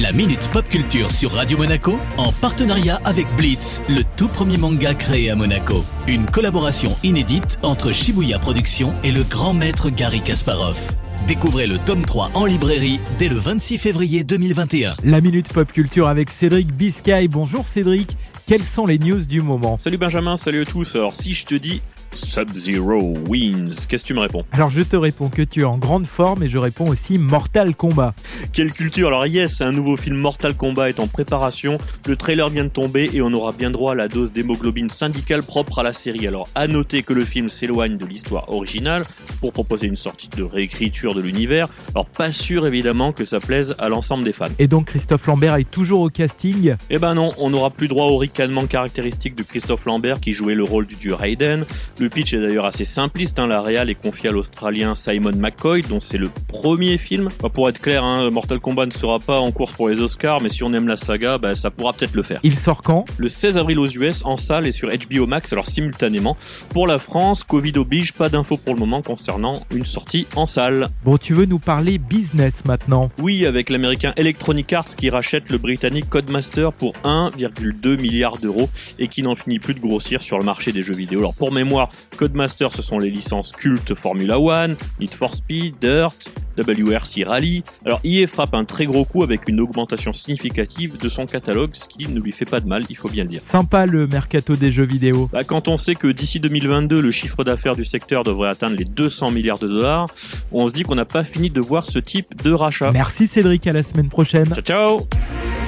La Minute Pop Culture sur Radio Monaco en partenariat avec Blitz, le tout premier manga créé à Monaco. Une collaboration inédite entre Shibuya Productions et le grand maître Gary Kasparov. Découvrez le tome 3 en librairie dès le 26 février 2021. La Minute Pop Culture avec Cédric Biscay. Bonjour Cédric, quelles sont les news du moment? Salut Benjamin, salut à tous. Alors si je te dis Sub-Zero wins. Qu'est-ce que tu me réponds? Alors je te réponds que tu es en grande forme et je réponds aussi Mortal Kombat. Quelle culture Alors yes, un nouveau film Mortal Kombat est en préparation. Le trailer vient de tomber et on aura bien droit à la dose d'hémoglobine syndicale propre à la série. Alors à noter que le film s'éloigne de l'histoire originale pour proposer une sortie de réécriture de l'univers. Alors pas sûr évidemment que ça plaise à l'ensemble des fans. Et donc Christophe Lambert est toujours au casting? Eh ben non, on n'aura plus droit au ricanement caractéristique de Christophe Lambert qui jouait le rôle du dieu Raiden. Le pitch est d'ailleurs assez simpliste, hein. la réal est confiée à l'Australien Simon McCoy, dont c'est le premier film. Bah, pour être clair, hein, Mortal Kombat ne sera pas en course pour les Oscars, mais si on aime la saga, bah, ça pourra peut-être le faire. Il sort quand? Le 16 avril aux US, en salle et sur HBO Max, alors simultanément. Pour la France, Covid oblige, pas d'infos pour le moment concernant une sortie en salle. Bon, tu veux nous parler business maintenant? Oui, avec l'américain Electronic Arts qui rachète le britannique Codemaster pour 1,2 milliard d'euros et qui n'en finit plus de grossir sur le marché des jeux vidéo. Alors pour mémoire, Codemaster, ce sont les licences cultes Formula One, Need for Speed, Dirt, WRC Rally. Alors EA frappe un très gros coup avec une augmentation significative de son catalogue, ce qui ne lui fait pas de mal, il faut bien le dire. Sympa le mercato des jeux vidéo. Bah, quand on sait que d'ici 2022, le chiffre d'affaires du secteur devrait atteindre les 200 milliards de dollars, on se dit qu'on n'a pas fini de voir ce type de rachat. Merci Cédric, à la semaine prochaine. Ciao ciao